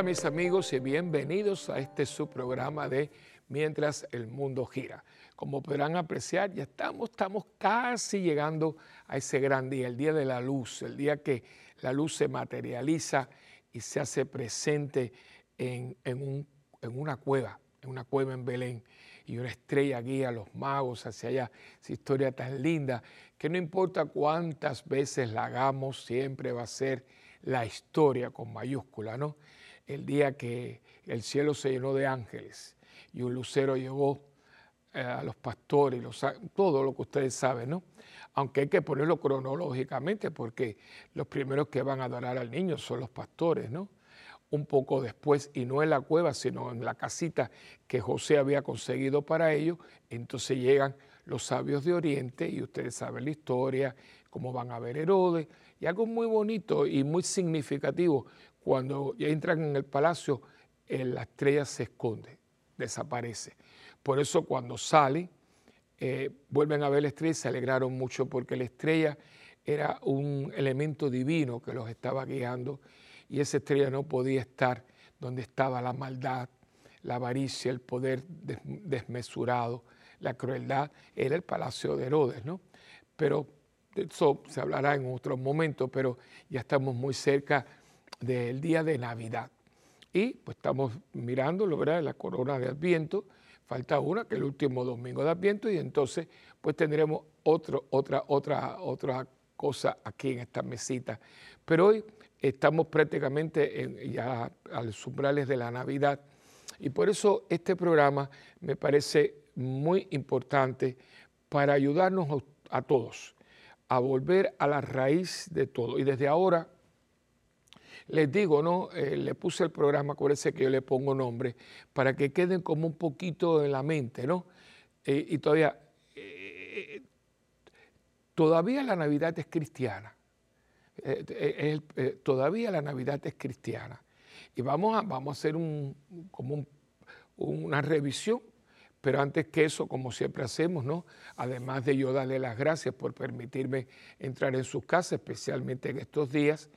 Hola mis amigos y bienvenidos a este subprograma de Mientras el Mundo Gira. Como podrán apreciar, ya estamos, estamos casi llegando a ese gran día, el día de la luz, el día que la luz se materializa y se hace presente en, en una cueva, en una cueva en Belén y una estrella guía a los magos hacia allá. Esa historia tan linda que no importa cuántas veces la hagamos, siempre va a ser la historia con mayúscula, ¿no? El día que el cielo se llenó de ángeles y un lucero llevó eh, a los pastores, todo lo que ustedes saben, ¿no? Aunque hay que ponerlo cronológicamente porque los primeros que van a adorar al niño son los pastores, ¿no? un poco después, y no en la cueva, sino en la casita que José había conseguido para ellos, entonces llegan los sabios de Oriente y ustedes saben la historia, cómo van a ver Herodes, y algo muy bonito y muy significativo, cuando ya entran en el palacio, eh, la estrella se esconde, desaparece. Por eso cuando salen, eh, vuelven a ver la estrella y se alegraron mucho porque la estrella era un elemento divino que los estaba guiando y esa estrella no podía estar donde estaba la maldad, la avaricia, el poder desmesurado, la crueldad, era el palacio de Herodes, ¿no? Pero eso se hablará en otro momento, pero ya estamos muy cerca del día de Navidad. Y pues estamos mirando, ¿verdad? La corona de Adviento, falta una, que es el último domingo de Adviento, y entonces pues tendremos otro, otra, otra, otra cosa aquí en esta mesita. Pero hoy estamos prácticamente en, ya a los umbrales de la Navidad y por eso este programa me parece muy importante para ayudarnos a, todos a volver a la raíz de todo. Y desde ahora les digo, ¿no? Eh, le puse el programa, acuérdense que yo le pongo nombre, para que queden como un poquito en la mente, ¿no? Eh, y todavía, eh, todavía la Navidad es cristiana. Todavía la Navidad es cristiana. Y vamos a, vamos a hacer un, como una revisión, pero antes que eso, como siempre hacemos, ¿no? además de yo darle las gracias por permitirme entrar en sus casas, especialmente en estos días,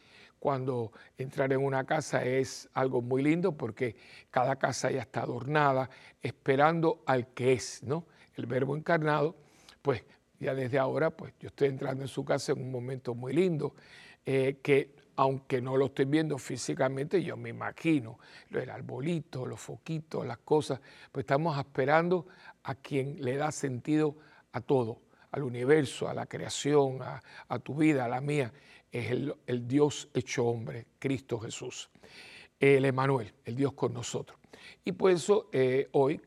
cuando entrar en una casa es algo muy lindo porque cada casa ya está adornada, esperando al que es, ¿no? El verbo encarnado, pues ya desde ahora, pues yo estoy entrando en su casa en un momento muy lindo eh, que aunque no lo estoy viendo físicamente, yo me imagino, el arbolito, los foquitos, las cosas, pues estamos esperando a quien le da sentido a todo, al universo, a la creación, a, tu vida, a la mía, es el, Dios hecho hombre, Cristo Jesús, el Emanuel, el Dios con nosotros. Y por eso eh, hoy,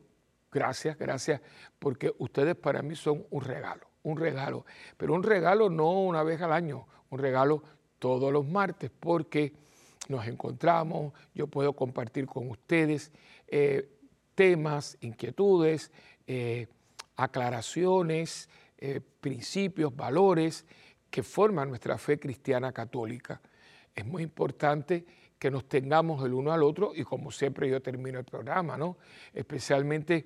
gracias, gracias, porque ustedes para mí son un regalo, un regalo, pero un regalo no una vez al año, un regalo todos los martes porque nos encontramos, yo puedo compartir con ustedes eh, temas, inquietudes, eh, aclaraciones, principios, valores que forman nuestra fe cristiana católica. Es muy importante que nos tengamos el uno al otro y como siempre yo termino el programa, ¿no? Especialmente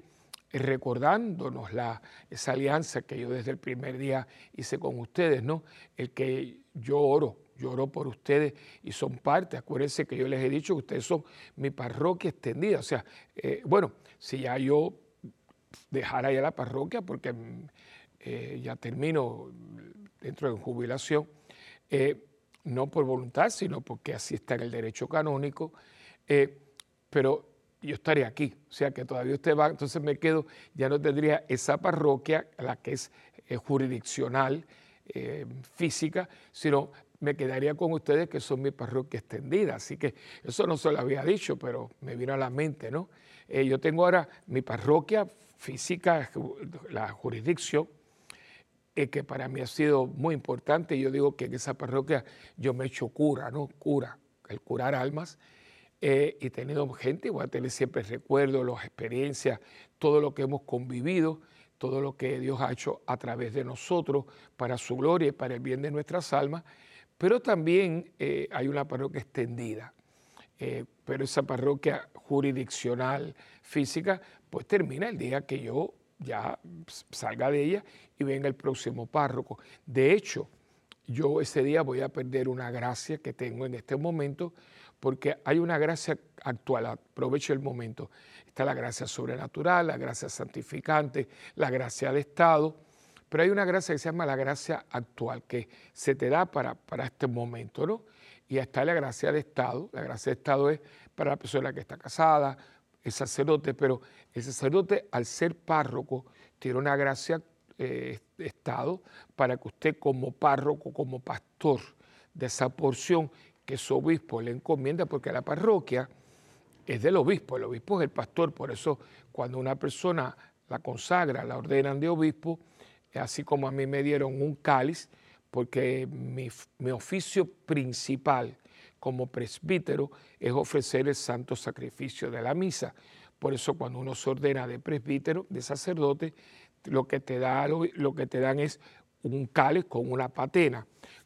recordándonos la, esa alianza que yo desde el primer día hice con ustedes, ¿no? El que yo oro lloró por ustedes y son parte. Acuérdense que yo les he dicho que ustedes son mi parroquia extendida. O sea, eh, bueno, si ya yo dejara ya la parroquia, porque eh, ya termino dentro de jubilación, eh, no por voluntad, sino porque así está en el derecho canónico, pero yo estaría aquí, o sea que todavía usted va, entonces me quedo, ya no tendría esa parroquia, la que es jurisdiccional, física, sino me quedaría con ustedes que son mi parroquia extendida. Así que eso no se lo había dicho, pero me vino a la mente, ¿no? Eh, yo tengo ahora mi parroquia física, la jurisdicción, eh, que para mí ha sido muy importante. Yo digo que en esa parroquia yo me he hecho cura, ¿no? Cura, el curar almas. Eh, y he tenido gente, voy a tener siempre recuerdos, las experiencias, todo lo que hemos convivido, todo lo que Dios ha hecho a través de nosotros para su gloria y para el bien de nuestras almas. Pero también eh, hay una parroquia extendida, eh, pero esa parroquia jurisdiccional, física, pues termina el día que yo ya salga de ella y venga el próximo párroco. De hecho, yo ese día voy a perder una gracia que tengo en este momento, porque hay una gracia actual, aprovecho el momento. Está la gracia sobrenatural, la gracia santificante, la gracia de Estado, pero hay una gracia que se llama la gracia actual, que se te da para, para este momento, ¿no? Y está la gracia de Estado. La gracia de Estado es para la persona que está casada, el sacerdote, pero el sacerdote al ser párroco tiene una gracia eh, Estado para que usted como párroco, como pastor de esa porción que su obispo le encomienda, porque la parroquia es del obispo, el obispo es el pastor, por eso cuando una persona la consagra, la ordenan de obispo, así como a mí me dieron un cáliz, porque mi, mi oficio principal como presbítero es ofrecer el santo sacrificio de la misa. Por eso cuando uno se ordena de presbítero, de sacerdote, lo que te, da, lo, que te dan es un cáliz con una patena,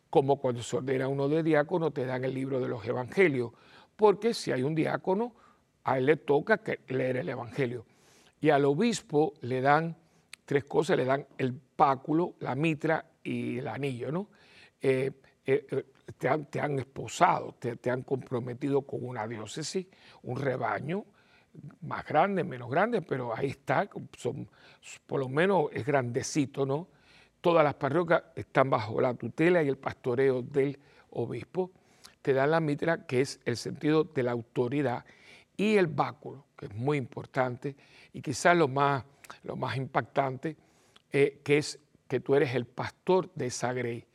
como cuando se ordena uno de diácono, te dan el libro de los evangelios, porque si hay un diácono, a él le toca leer el evangelio. Y al obispo le dan tres cosas, le dan el páculo, la mitra y el anillo, ¿no? Eh, eh, eh, te, han, te, han, esposado, te, te, han comprometido con una diócesis, un rebaño más grande, menos grande, pero ahí está, son, por lo menos es grandecito, ¿no? Todas las parroquias están bajo la tutela y el pastoreo del obispo. Te dan la mitra, que es el sentido de la autoridad, y el báculo, que es muy importante, y quizás lo más, lo más impactante, eh, que es que tú eres el pastor de esa grey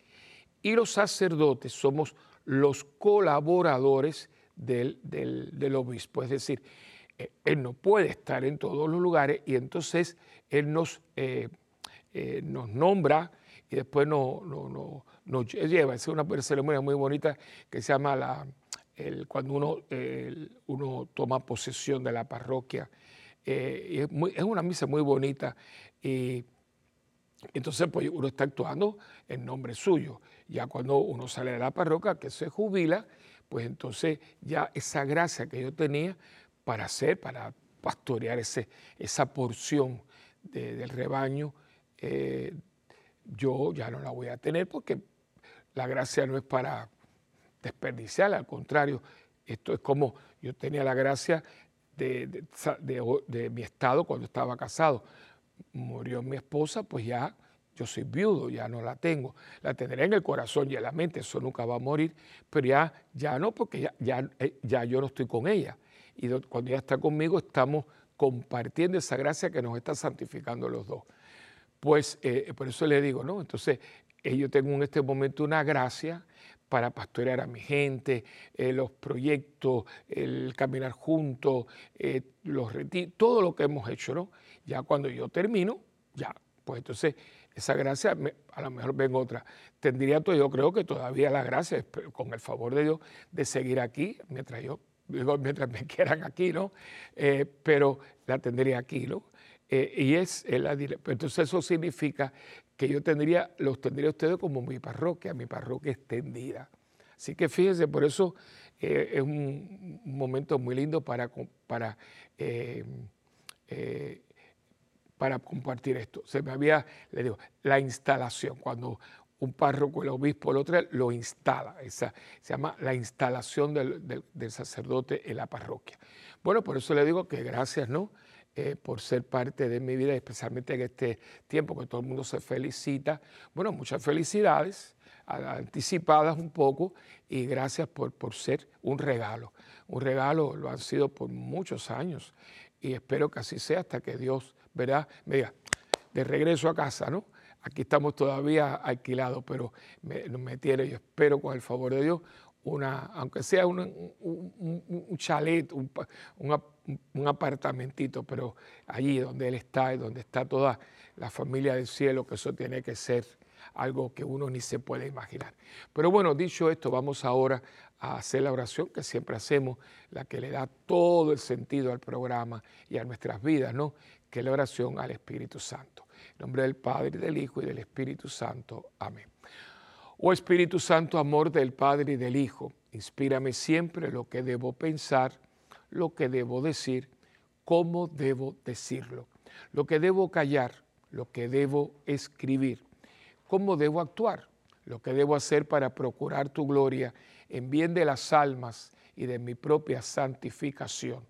y los sacerdotes somos los colaboradores del, obispo. Es decir, eh, él no puede estar en todos los lugares y entonces él nos, eh, eh, nos nombra y después nos, nos lleva. Es una ceremonia muy bonita que se llama la, cuando uno, uno toma posesión de la parroquia. es, es, una misa muy bonita y entonces pues uno está actuando en nombre suyo. Ya cuando uno sale de la parroquia, que se jubila, pues entonces ya esa gracia que yo tenía para hacer, para pastorear ese, esa porción del rebaño, eh, yo ya no la voy a tener porque la gracia no es para desperdiciarla, al contrario, esto es como yo tenía la gracia de, de mi estado cuando estaba casado. Murió mi esposa, pues ya yo soy viudo, ya no la tengo. La tendré en el corazón y en la mente, eso nunca va a morir, pero ya, ya no, porque ya, ya, eh, ya yo no estoy con ella. Y cuando ella está conmigo, estamos compartiendo esa gracia que nos está santificando los dos. Pues eh, por eso le digo, ¿no? Entonces, eh, yo tengo en este momento una gracia para pastorear a mi gente, los proyectos, el caminar juntos, los retiros, todo lo que hemos hecho, ¿no? Ya cuando yo termino, ya, pues entonces esa gracia, a lo mejor ven otra. Tendría todo, yo creo que todavía la gracia, con el favor de Dios, de seguir aquí, mientras yo, digo, mientras me quieran aquí, ¿no? Eh, pero la tendría aquí, ¿no? Eh, y es la Entonces eso significa que yo tendría, los tendría ustedes como mi parroquia, mi parroquia extendida. Así que fíjense, por eso eh, es un, momento muy lindo para, para para compartir esto. Se me había, le digo, la instalación, cuando un párroco, el obispo, el otro lo instala. Esa, se llama la instalación del, sacerdote en la parroquia. Bueno, por eso le digo que gracias, ¿no? Eh, por ser parte de mi vida, especialmente en este tiempo que todo el mundo se felicita. Bueno, muchas felicidades, anticipadas un poco, y gracias por, por ser un regalo. Un regalo lo han sido por muchos años, y espero que así sea hasta que Dios ¿verdad? Me de regreso a casa, ¿no? Aquí estamos todavía alquilados, pero me, tiene, yo espero con el favor de Dios, una, aunque sea un, un, chalet, un, un, apartamentito, pero allí donde Él está y donde está toda la familia del cielo, que eso tiene que ser algo que uno ni se puede imaginar. Pero bueno, dicho esto, vamos ahora a hacer la oración que siempre hacemos, la que le da todo el sentido al programa y a nuestras vidas, ¿no? Que la oración al Espíritu Santo. En nombre del Padre, del Hijo y del Espíritu Santo. Amén. Oh Espíritu Santo, amor del Padre y del Hijo, inspírame siempre lo que debo pensar, lo que debo decir, cómo debo decirlo, lo que debo callar, lo que debo escribir, cómo debo actuar, lo que debo hacer para procurar tu gloria en bien de las almas y de mi propia santificación.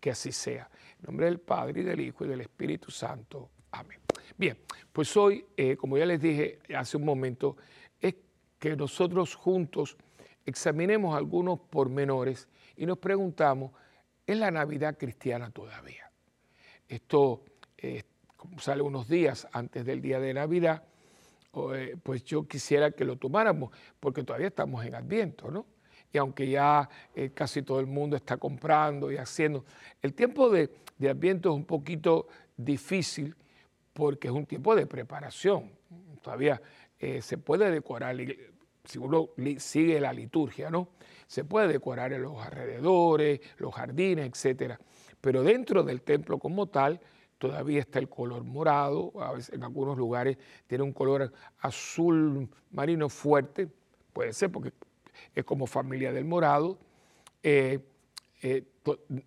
que así sea. En nombre del Padre y del Hijo y del Espíritu Santo. Amén. Bien, pues hoy, eh, como ya les dije hace un momento, es que nosotros juntos examinemos algunos pormenores y nos preguntamos, ¿es la Navidad cristiana todavía? Esto eh, sale unos días antes del día de Navidad eh, pues yo quisiera que lo tomáramos, porque todavía estamos en Adviento, ¿no? Y aunque ya eh, casi todo el mundo está comprando y haciendo, el tiempo de, Adviento es un poquito difícil porque es un tiempo de preparación. Todavía eh, se puede decorar, si uno sigue la liturgia, ¿no? Se puede decorar en los alrededores, los jardines, etcétera. Pero dentro del templo como tal, todavía está el color morado, a veces en algunos lugares tiene un color azul marino fuerte, puede ser porque es como familia del morado. Eh, eh,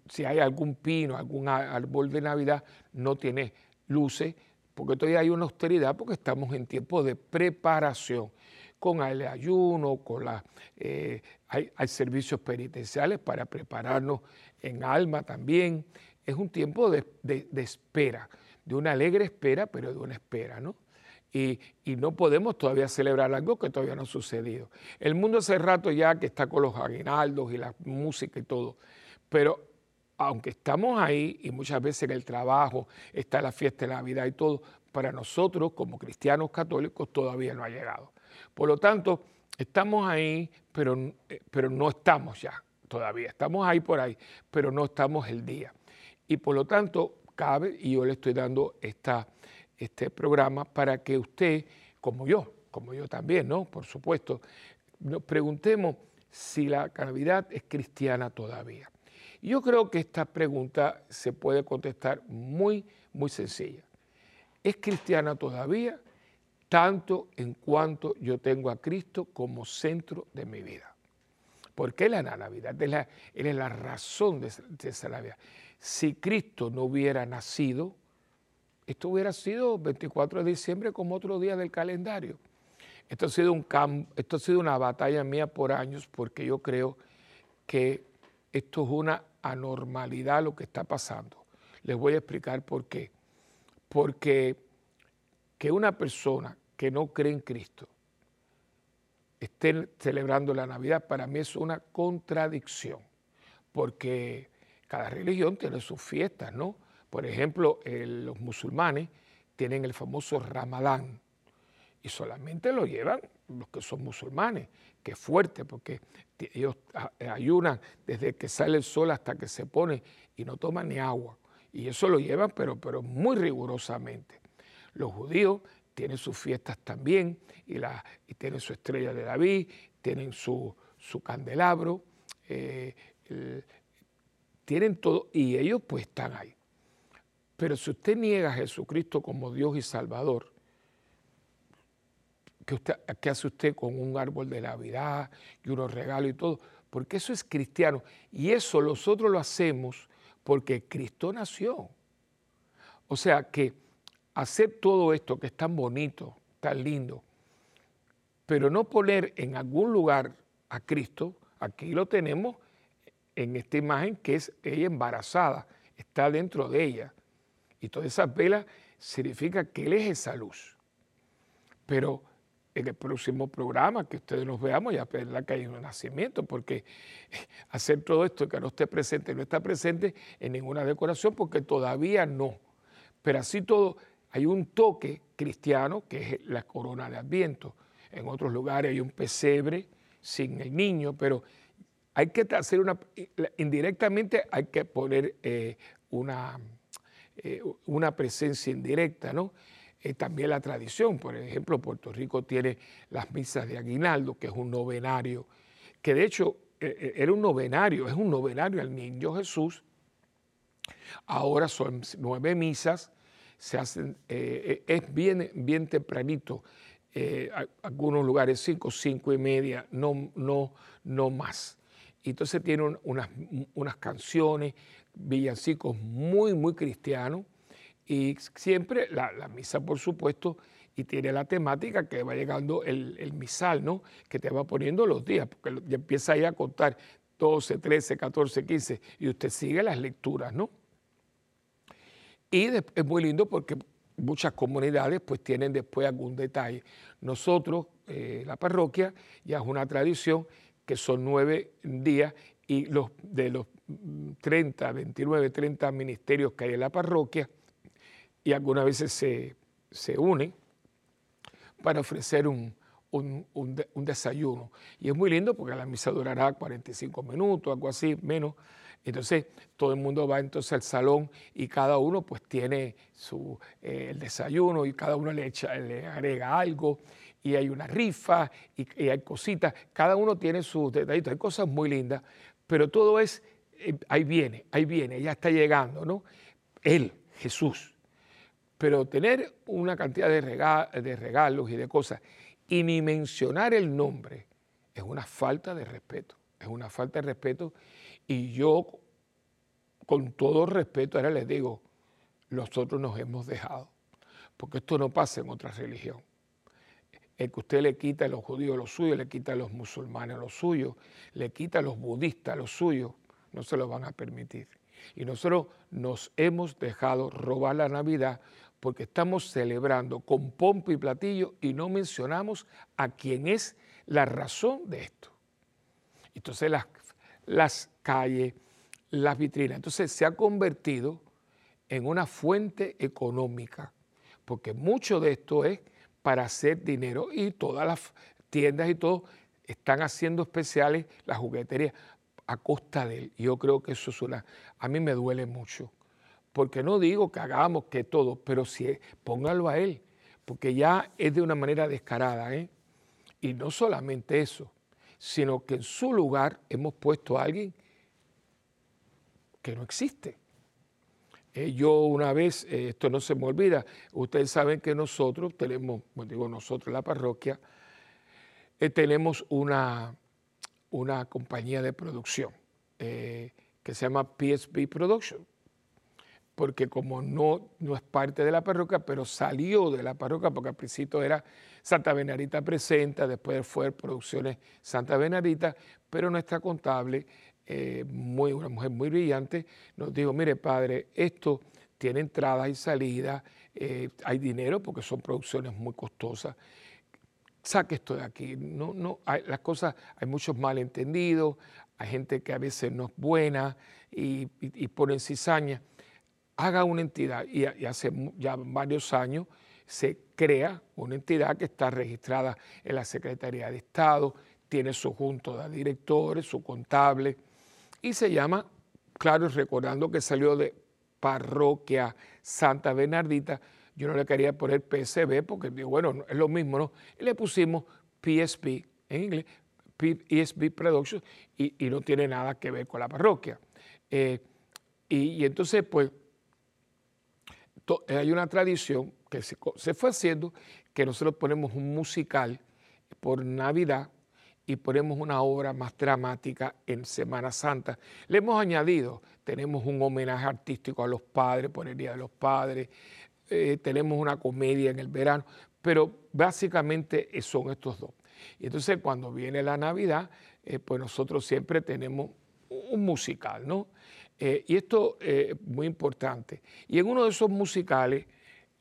si hay algún pino, algún árbol de Navidad, no tiene luces, porque todavía hay una austeridad, porque estamos en tiempo de preparación, con el ayuno, con la, eh, hay servicios penitenciales para prepararnos en alma también es un tiempo de, espera, de una alegre espera, pero de una espera, ¿no? Y, no podemos todavía celebrar algo que todavía no ha sucedido. El mundo hace rato ya que está con los aguinaldos y la música y todo, pero aunque estamos ahí y muchas veces en el trabajo está la fiesta de Navidad y todo, para nosotros como cristianos católicos todavía no ha llegado. Por lo tanto, estamos ahí, pero, eh, pero no estamos ya todavía. Estamos ahí por ahí, pero no estamos el día. Y por lo tanto, cabe, y yo le estoy dando esta, este programa para que usted, como yo, como yo también, ¿no? Por supuesto, nos preguntemos si la Navidad es cristiana todavía. Yo creo que esta pregunta se puede contestar muy, muy sencilla. ¿Es cristiana todavía? Tanto en cuanto yo tengo a Cristo como centro de mi vida. Porque Él es la Navidad, Él es la, razón de, esa Navidad si Cristo no hubiera nacido, esto hubiera sido 24 de diciembre como otro día del calendario. Esto ha sido, un esto ha sido una batalla mía por años porque yo creo que esto es una anormalidad lo que está pasando. Les voy a explicar por qué. Porque que una persona que no cree en Cristo esté celebrando la Navidad para mí es una contradicción. Porque cada religión tiene sus fiestas, ¿no? Por ejemplo, los musulmanes tienen el famoso Ramadán y solamente lo llevan los que son musulmanes, que es fuerte porque ellos ayunan desde que sale el sol hasta que se pone y no toman ni agua. Y eso lo llevan, pero, pero muy rigurosamente. Los judíos tienen sus fiestas también y tienen su estrella de David, tienen su, su candelabro. Eh, tienen todo y ellos pues están ahí. Pero si usted niega a Jesucristo como Dios y Salvador, ¿qué, usted, ¿qué hace usted con un árbol de Navidad y unos regalos y todo? Porque eso es cristiano. Y eso nosotros lo hacemos porque Cristo nació. O sea que hacer todo esto que es tan bonito, tan lindo, pero no poner en algún lugar a Cristo, aquí lo tenemos en esta imagen que es ella embarazada, está dentro de ella. Y todas esas velas significa que Él es esa luz. Pero en el próximo programa que ustedes nos veamos ya verá que hay un nacimiento, porque hacer todo esto que no esté presente, no está presente en ninguna decoración, porque todavía no. Pero así todo, hay un toque cristiano que es la corona de Adviento. En otros lugares hay un pesebre sin el niño, pero hay que hacer una, indirectamente hay que poner eh, una, eh, una presencia indirecta, ¿no? eh, también la tradición. Por ejemplo, Puerto Rico tiene las misas de aguinaldo, que es un novenario, que de hecho eh, eh, era un novenario, es un novenario al niño Jesús. Ahora son nueve misas, se hacen, es bien, bien tempranito, algunos lugares cinco, cinco y media, no, no, no más. Entonces tiene unas, unas canciones, villancicos muy, muy cristianos y siempre la, misa, por supuesto, y tiene la temática que va llegando el, misal, ¿no? Que te va poniendo los días, porque ya empieza ahí a contar 12, 13, 14, 15, y usted sigue las lecturas, ¿no? Y es muy lindo porque muchas comunidades pues tienen después algún detalle. Nosotros, eh, la parroquia, ya es una tradición que son nueve días y los, de los 30, 29, 30 ministerios que hay en la parroquia, y algunas veces se, se unen para ofrecer un, desayuno. Y es muy lindo porque la misa durará 45 minutos, algo así, menos. Entonces todo el mundo va entonces al salón y cada uno pues tiene su, eh, el desayuno y cada uno le, echa, le agrega algo y hay una rifa y, hay cositas. Cada uno tiene sus detallitos, hay cosas muy lindas, pero todo es, eh, ahí viene, ahí viene, ya está llegando, ¿no? Él, Jesús, pero tener una cantidad de, regalos y de cosas y ni mencionar el nombre es una falta de respeto, es una falta de respeto y yo con todo respeto ahora les digo, nosotros nos hemos dejado, porque esto no pasa en otra religión. El que usted le quita a los judíos lo suyo, le quita a los musulmanes lo suyo, le quita a los budistas lo suyo, no se lo van a permitir. Y nosotros nos hemos dejado robar la Navidad porque estamos celebrando con pompa y platillo y no mencionamos a quién es la razón de esto. Entonces las, las calles, las vitrinas, entonces se ha convertido en una fuente económica, porque mucho de esto es para hacer dinero y todas las tiendas y todo están haciendo especiales, las jugueterías, a costa de él. Yo creo que eso es una, a mí me duele mucho porque no digo que hagamos que todo, pero sí, póngalo a él, porque ya es de una manera descarada. ¿eh? Y no solamente eso, sino que en su lugar hemos puesto a alguien que no existe. Eh, yo una vez, eh, esto no se me olvida, ustedes saben que nosotros tenemos, bueno, digo nosotros, la parroquia, tenemos una, una compañía de producción que se llama PSB Production porque como no, no es parte de la parroquia, pero salió de la parroquia, porque al principio era Santa Benarita Presenta, después fue Producciones Santa Benarita, pero nuestra contable, eh, muy, una mujer muy brillante, nos dijo, mire padre, esto tiene entradas y salidas, eh, hay dinero porque son producciones muy costosas, saque esto de aquí. No, no, hay, las cosas, hay muchos malentendidos, hay gente que a veces no es buena y, y, y cizaña haga una entidad y, hace ya varios años se crea una entidad que está registrada en la Secretaría de Estado, tiene su junto de directores, su contable y se llama, claro, recordando que salió de Parroquia Santa Bernardita, yo no le quería poner PSB porque bueno, es lo mismo, ¿no? Y le pusimos PSP en inglés, PSB Productions, y, no tiene nada que ver con la parroquia. Eh, y entonces, pues, hay una tradición que se, fue haciendo que nosotros ponemos un musical por Navidad y ponemos una obra más dramática en Semana Santa. Le hemos añadido, tenemos un homenaje artístico a los padres por el Día de los Padres, eh, tenemos una comedia en el verano, pero básicamente son estos dos. Y entonces cuando viene la Navidad, eh, pues nosotros siempre tenemos un musical, ¿no? Eh, y esto es muy importante. Y en uno de esos musicales,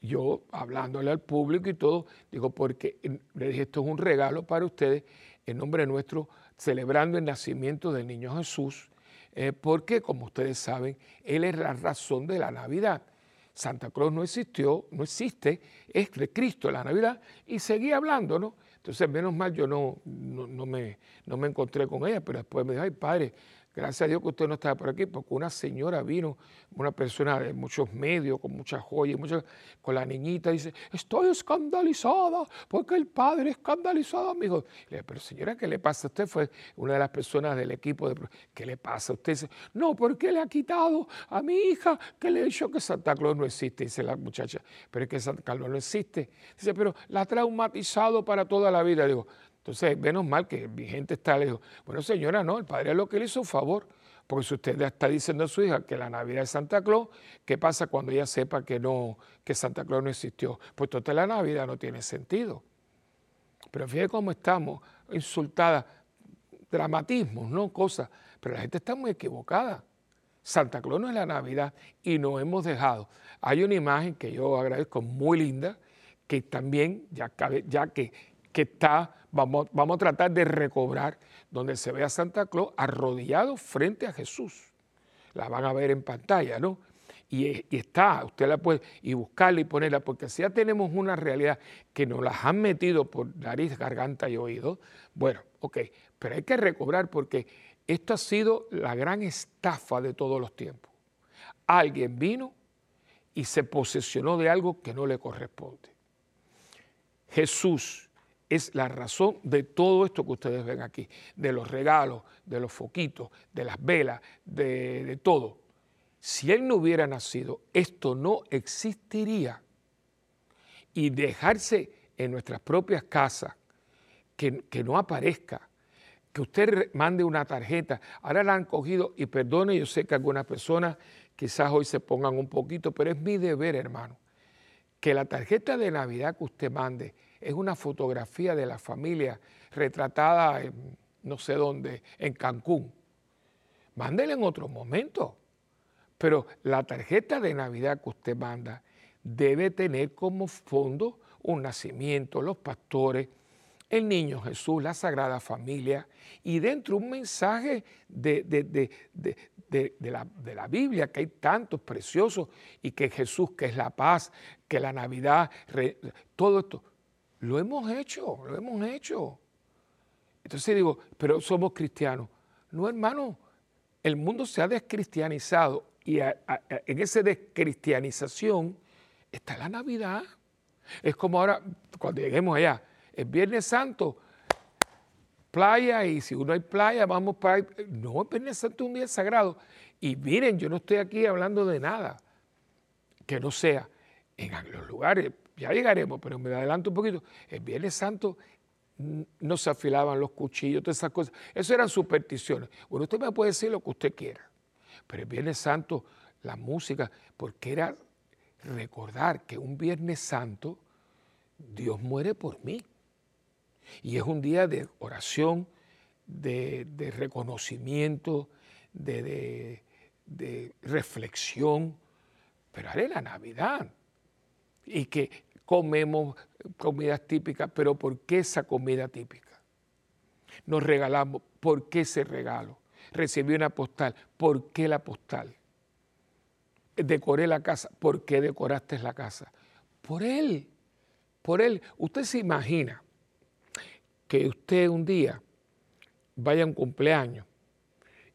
yo hablándole al público y todo, digo, porque le dije, esto es un regalo para ustedes, en nombre nuestro, celebrando el nacimiento del niño Jesús, eh, porque como ustedes saben, Él es la razón de la Navidad. Santa Claus no existió, no existe, es de Cristo la Navidad, y seguí hablando, ¿no? Entonces, menos mal yo no, no, me, no me encontré con ella, pero después me dijo, ay, padre, Gracias a Dios que usted no estaba por aquí, porque una señora vino, una persona de muchos medios, con muchas joyas, con la niñita, dice, estoy escandalizada porque el padre escandalizado a mi hijo. Le dije, pero señora, ¿qué le pasa a usted? Fue una de las personas del equipo de... ¿Qué le pasa a usted? Dice, no, porque le ha quitado a mi hija que le ha dicho que Santa Claus no existe, dice la muchacha, pero es que Santa Claus no existe. Dice, pero la ha traumatizado para toda la vida. Digo, entonces, menos mal que mi gente está, le dijo, bueno señora, no, el padre lo que le hizo un favor, porque si usted está diciendo a su hija que la Navidad es Santa Claus, ¿qué pasa cuando ella sepa que, no, que Santa Claus no existió? Pues entonces la Navidad no tiene sentido. Pero fíjate cómo estamos, insultadas, dramatismos, ¿no? Cosas, pero la gente está muy equivocada. Santa Claus no es la Navidad y nos hemos dejado. Hay una imagen que yo agradezco muy linda, que también, ya, ya que, que está Vamos, a tratar de recobrar donde se ve a Santa Claus arrodillado frente a Jesús. La van a ver en pantalla, ¿no? Y, está, usted la puede, y buscarla y ponerla, porque si ya tenemos una realidad que nos las han metido por nariz, garganta y oído, bueno, ok, pero hay que recobrar porque esto ha sido la gran estafa de todos los tiempos. Alguien vino y se posesionó de algo que no le corresponde. Jesús es la razón de todo esto que ustedes ven aquí, de los regalos, de los foquitos, de las velas, de, todo. Si Él no hubiera nacido, esto no existiría. Y dejarse en nuestras propias casas, que, que no aparezca, que usted mande una tarjeta. Ahora la han cogido y perdone, yo sé que algunas personas quizás hoy se pongan un poquito, pero es mi deber, hermano, que la tarjeta de Navidad que usted mande es una fotografía de la familia retratada en no sé dónde, en Cancún. Mándele en otro momento. Pero la tarjeta de Navidad que usted manda debe tener como fondo un nacimiento, los pastores, el niño Jesús, la Sagrada Familia, y dentro un mensaje de, de, la, la, Biblia, que hay tantos preciosos, y que Jesús, que es la paz, que la Navidad, todo esto. Lo hemos hecho, lo hemos hecho. Entonces digo, pero somos cristianos. No, hermano, el mundo se ha descristianizado y en esa descristianización está la Navidad. Es como ahora, cuando lleguemos allá, el Viernes Santo, playa y si uno hay playa, vamos para... No, el Viernes Santo es un día sagrado. Y miren, yo no estoy aquí hablando de nada que no sea en los lugares ya llegaremos, pero me adelanto un poquito. El Viernes Santo no se afilaban los cuchillos, todas esas cosas. Eso eran supersticiones. Bueno, usted me puede decir lo que usted quiera, pero el Viernes Santo, la música, porque era recordar que un Viernes Santo Dios muere por mí. Y es un día de oración, de, reconocimiento, de, de, reflexión, pero haré la Navidad. Y que comemos comidas típicas, pero ¿por qué esa comida típica? Nos regalamos, ¿por qué ese regalo? Recibí una postal, ¿por qué la postal? Decoré la casa, ¿por qué decoraste la casa? Por él, por él. Usted se imagina que usted un día vaya a un cumpleaños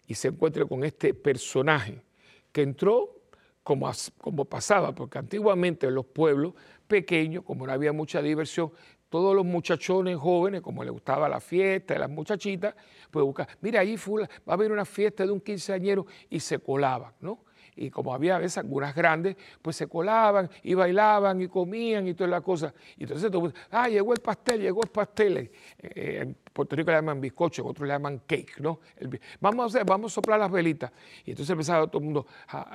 y se encuentre con este personaje que entró como, como pasaba, porque antiguamente en los pueblos pequeño, como no había mucha diversión, todos los muchachones jóvenes, como les gustaba la fiesta, las muchachitas, pues buscar, mira, ahí va a haber una fiesta de un quinceañero y se colaban, ¿no? Y como había a veces algunas grandes, pues se colaban y bailaban y comían y todas las cosas. Y entonces todo ah, llegó el pastel, llegó el pastel. Eh, en Puerto Rico le llaman bizcocho, otros le llaman cake, ¿no? vamos a hacer, vamos a soplar las velitas. Y entonces empezaba todo el mundo,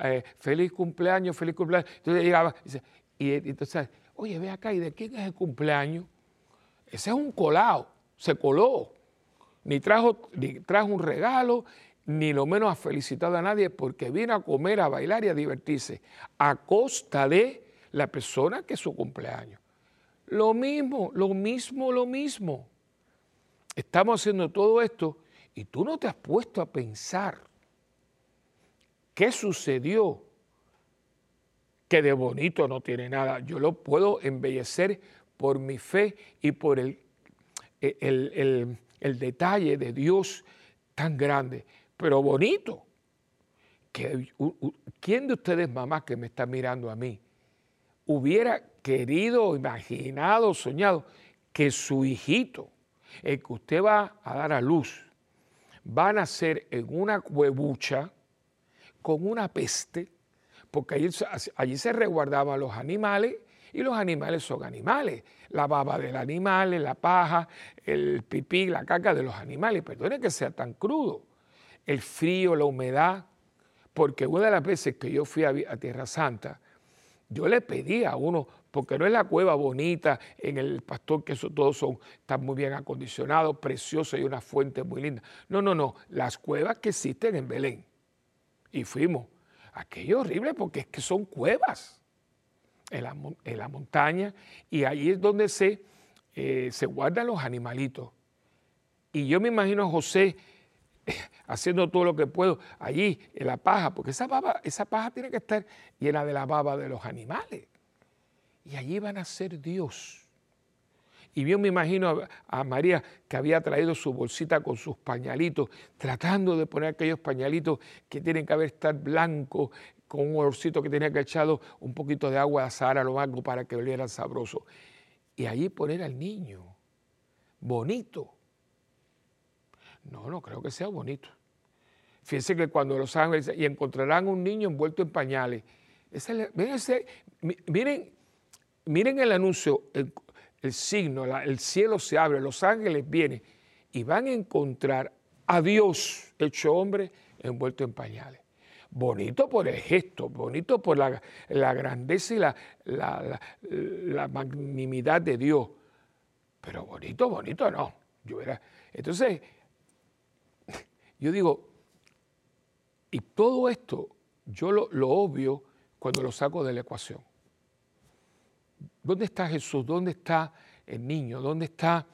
eh, feliz cumpleaños, feliz cumpleaños. Entonces llegaba y, y entonces Oye, ve acá, ¿y de quién es el cumpleaños? Ese es un colado, se coló. Ni trajo, ni trajo un regalo, ni lo menos ha felicitado a nadie porque vino a comer, a bailar y a divertirse a costa de la persona que es su cumpleaños. Lo mismo, lo mismo, lo mismo. Estamos haciendo todo esto y tú no te has puesto a pensar qué sucedió que de bonito no tiene nada. Yo lo puedo embellecer por mi fe y por el, el, detalle de Dios tan grande. pero bonito. ¿Quién de ustedes, mamás, que me está mirando a mí, hubiera querido, imaginado, soñado que su hijito, el que usted va a dar a luz, va a nacer en una cuebucha con una peste, porque allí, allí se resguardaban los animales y los animales son animales. La baba del animal, la paja, el pipí, la caca de los animales. Perdone que sea tan crudo. El frío, la humedad. Porque una de las veces que yo fui a, Tierra Santa, yo le pedí a uno, porque no es la cueva bonita en el pastor, que eso todos son, están muy bien acondicionados, preciosos y una fuente muy linda. No, no, no, las cuevas que existen en Belén. Y fuimos. Aquello horrible porque es que son cuevas en la, montaña y ahí es donde se, eh, se guardan los animalitos. Y yo me imagino a José haciendo todo lo que puedo allí en la paja, porque esa, esa paja tiene que estar llena de la baba de los animales. Y allí van a ser Dios. Y yo me imagino a, María que había traído su bolsita con sus pañalitos, tratando de poner aquellos pañalitos que tienen que haber estar blancos, con un olorcito que tenía que echado un poquito de agua de azar a lo largo para que oliera sabroso. Y allí poner al niño, bonito. No, no creo que sea bonito. Fíjense que cuando los ángeles y encontrarán un niño envuelto en pañales. miren, miren el anuncio, signo, el cielo se abre, los ángeles vienen y van a encontrar a Dios hecho hombre envuelto en pañales bonito por el gesto, bonito por la, grandeza y la, la, de Dios, pero bonito, bonito no. Yo entonces, yo digo, y todo esto yo lo obvio cuando lo saco de la ecuación. ¿Dónde está Jesús? ¿Dónde está el niño? ¿Dónde está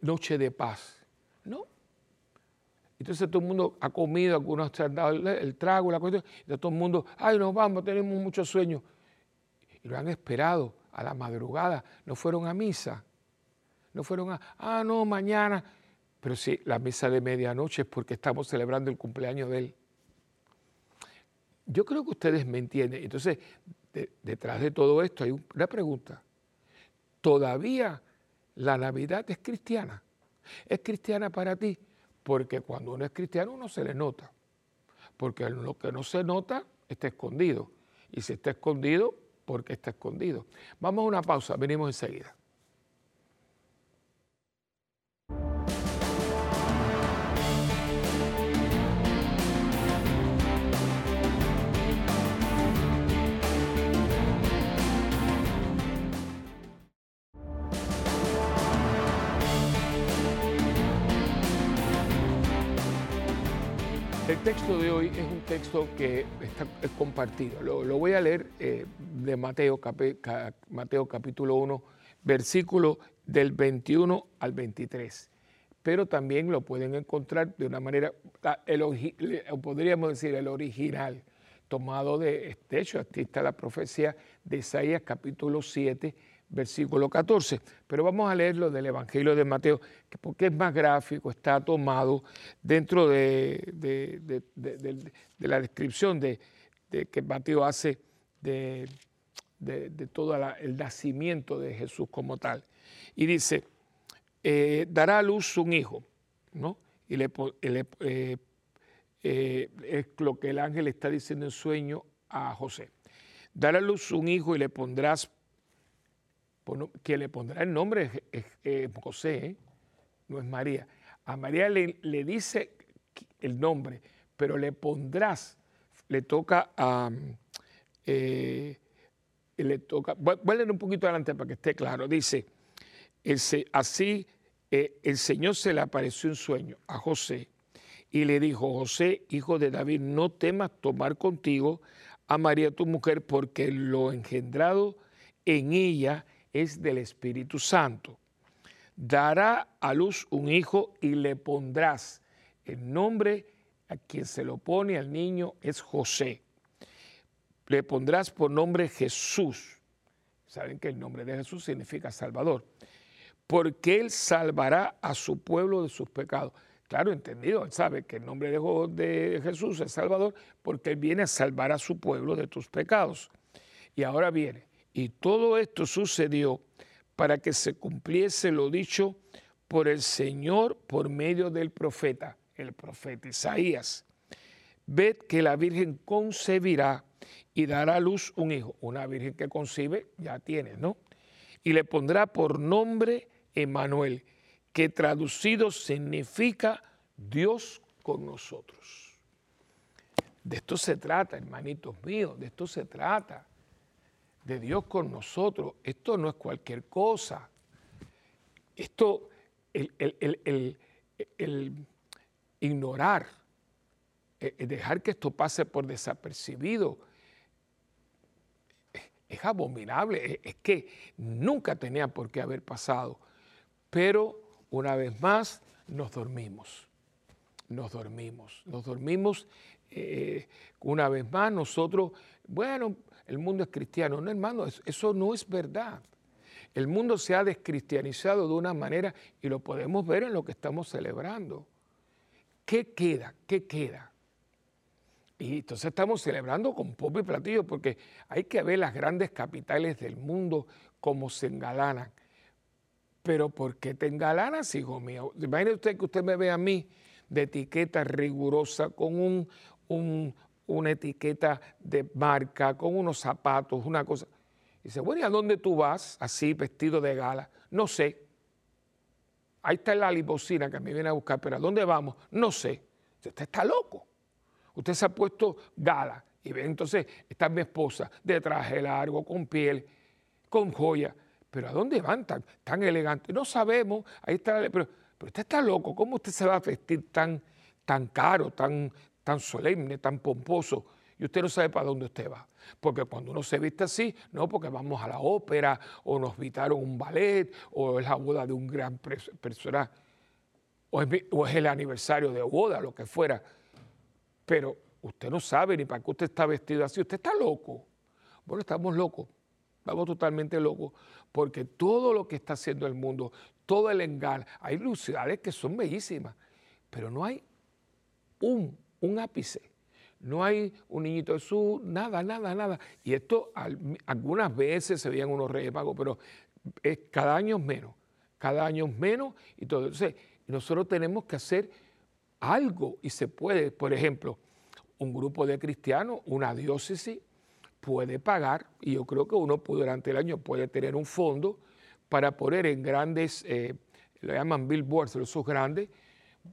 noche de paz? No, entonces todo el mundo ha comido, algunos han dado el, trago, la cuestión, y todo el mundo, ay, nos vamos, tenemos mucho sueño. Y lo han esperado a la madrugada, no fueron a misa, no fueron a, ah, no, mañana. Pero sí, la misa de medianoche es porque estamos celebrando el cumpleaños de él. Yo creo que ustedes me entienden. Entonces, detrás de todo esto hay una pregunta. ¿Todavía la Navidad es cristiana? ¿Es cristiana para ti? porque cuando uno es cristiano uno se le nota, porque lo que no se nota está escondido, y si está escondido, porque está escondido. Vamos a una pausa, venimos enseguida. Texto de hoy es un texto que está compartido. Lo, voy a leer eh, de Mateo, Mateo capítulo 1, versículo del 21 al 23. Pero también lo pueden encontrar de una manera, podríamos decir el original, tomado de, de hecho, aquí está la profecía de Isaías capítulo 7, versículo 14. Pero vamos a leerlo del Evangelio de Mateo, porque es más gráfico, está tomado dentro de, la descripción de, que Mateo hace de, todo el nacimiento de Jesús como tal. Y dice, eh, dará a luz un hijo, ¿no? Y le, eh, eh, es lo que el ángel está diciendo en sueño a José. Dará a luz un hijo y le pondrás que le pondrá el nombre es, José, ¿eh? no es María. A María le, dice el nombre, pero le pondrás, le toca a... Eh, le toca, voy, un poquito adelante para que esté claro. Dice, así eh, el Señor se le apareció en sueño a José y le dijo, José, hijo de David, no temas tomar contigo a María tu mujer, porque lo engendrado en ella es del Espíritu Santo. Dará a luz un hijo y le pondrás el nombre a quien se lo pone al niño es José. Le pondrás por nombre Jesús. Saben que el nombre de Jesús significa Salvador. Porque Él salvará a su pueblo de sus pecados. Claro, entendido, él sabe que el nombre de, Jesús es Salvador porque él viene a salvar a su pueblo de tus pecados. Y ahora viene, y todo esto sucedió para que se cumpliese lo dicho por el Señor por medio del profeta, el profeta Isaías. Ved que la Virgen concebirá y dará a luz un hijo. Una Virgen que concibe ya tiene, ¿no? Y le pondrá por nombre Emanuel, que traducido significa Dios con nosotros. De esto se trata, hermanitos míos, de esto se trata, de Dios con nosotros. Esto no es cualquier cosa. Esto el, ignorar, eh, eh, dejar que esto pase por desapercibido, es abominable, es que nunca tenía por qué haber pasado. Pero una vez más nos dormimos, nos dormimos, nos dormimos. Eh, una vez más nosotros, bueno, el mundo es cristiano. No, hermano, eso no es verdad. El mundo se ha descristianizado de una manera y lo podemos ver en lo que estamos celebrando. ¿Qué queda? ¿Qué queda? Y entonces estamos celebrando con poco y platillo porque hay que ver las grandes capitales del mundo como se engalanan. Pero ¿por qué te engalanas, hijo mío? Imagine usted que usted me ve a mí de etiqueta rigurosa, con un, una etiqueta de marca, con unos zapatos, una cosa. Dice, bueno, ¿y a dónde tú vas así, vestido de gala? No sé. Ahí está la limosina que me viene a buscar, pero ¿a dónde vamos? No sé. Usted está loco. Usted se ha puesto gala. Y ve, entonces está mi esposa de traje largo, con piel, con joya. Pero ¿a dónde van tan, tan elegantes? No sabemos. Ahí está. Pero, pero usted está loco. ¿Cómo usted se va a vestir tan, tan caro, tan, tan solemne, tan pomposo? Y usted no sabe para dónde usted va. Porque cuando uno se viste así, no porque vamos a la ópera o nos invitaron un ballet o es la boda de un gran personaje o es, el aniversario de boda, lo que fuera. Pero usted no sabe ni para qué usted está vestido así. Usted está loco. Bueno, estamos locos. Estamos totalmente locos porque todo lo que está haciendo el mundo, todo el engaño, hay lucidades que son bellísimas, pero no hay un, un ápice no hay un niñito Jesús, nada, nada, nada. Y esto algunas veces se veían unos reyes magos, pero es cada año menos, cada año menos y todo. Entonces, nosotros tenemos que hacer algo y se puede, por ejemplo, un grupo de cristianos, una diócesis, puede pagar, y yo creo que uno durante el año puede tener un fondo para poner en grandes, eh, lo llaman billboards, esos grandes,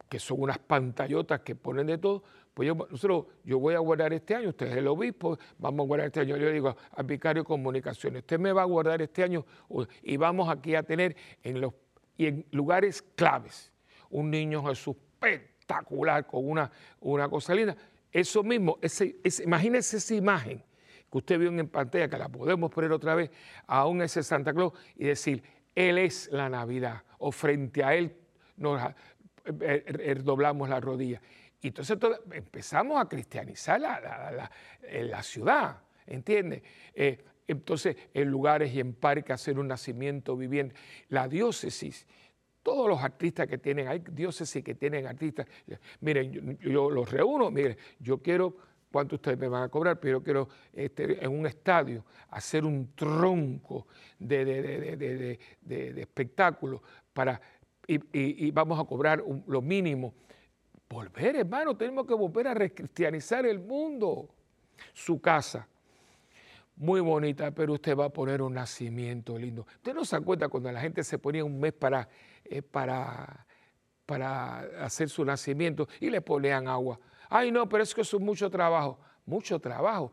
que son unas pantallotas que ponen de todo, pues yo, nosotros, yo voy a guardar este año, usted es el obispo, vamos a guardar este año. Yo le digo al vicario de comunicaciones, usted me va a guardar este año y vamos aquí a tener en, los, y en lugares claves un niño Jesús espectacular con una, una cosa linda. Eso mismo, ese, imagínese esa imagen que usted vio en pantalla, que la podemos poner otra vez, aún ese Santa Claus y decir, Él es la Navidad, o frente a Él nos doblamos la rodilla. Y entonces empezamos a cristianizar la, la, ciudad, ¿entiendes? Eh, entonces, en lugares y en parques hacer un nacimiento viviendo. La diócesis, todos los artistas que tienen, hay diócesis que tienen artistas. Miren, yo, los reúno, miren, yo quiero, ¿cuánto ustedes me van a cobrar? Pero yo quiero este, en un estadio hacer un tronco de, de, espectáculo para, y, vamos a cobrar lo mínimo Volver, hermano, tenemos que volver a recristianizar el mundo. Su casa, muy bonita, pero usted va a poner un nacimiento lindo. Usted no se cuenta cuando la gente se ponía un mes para, eh, para, para hacer su nacimiento y le ponían agua. Ay, no, pero es que eso es mucho trabajo. Mucho trabajo.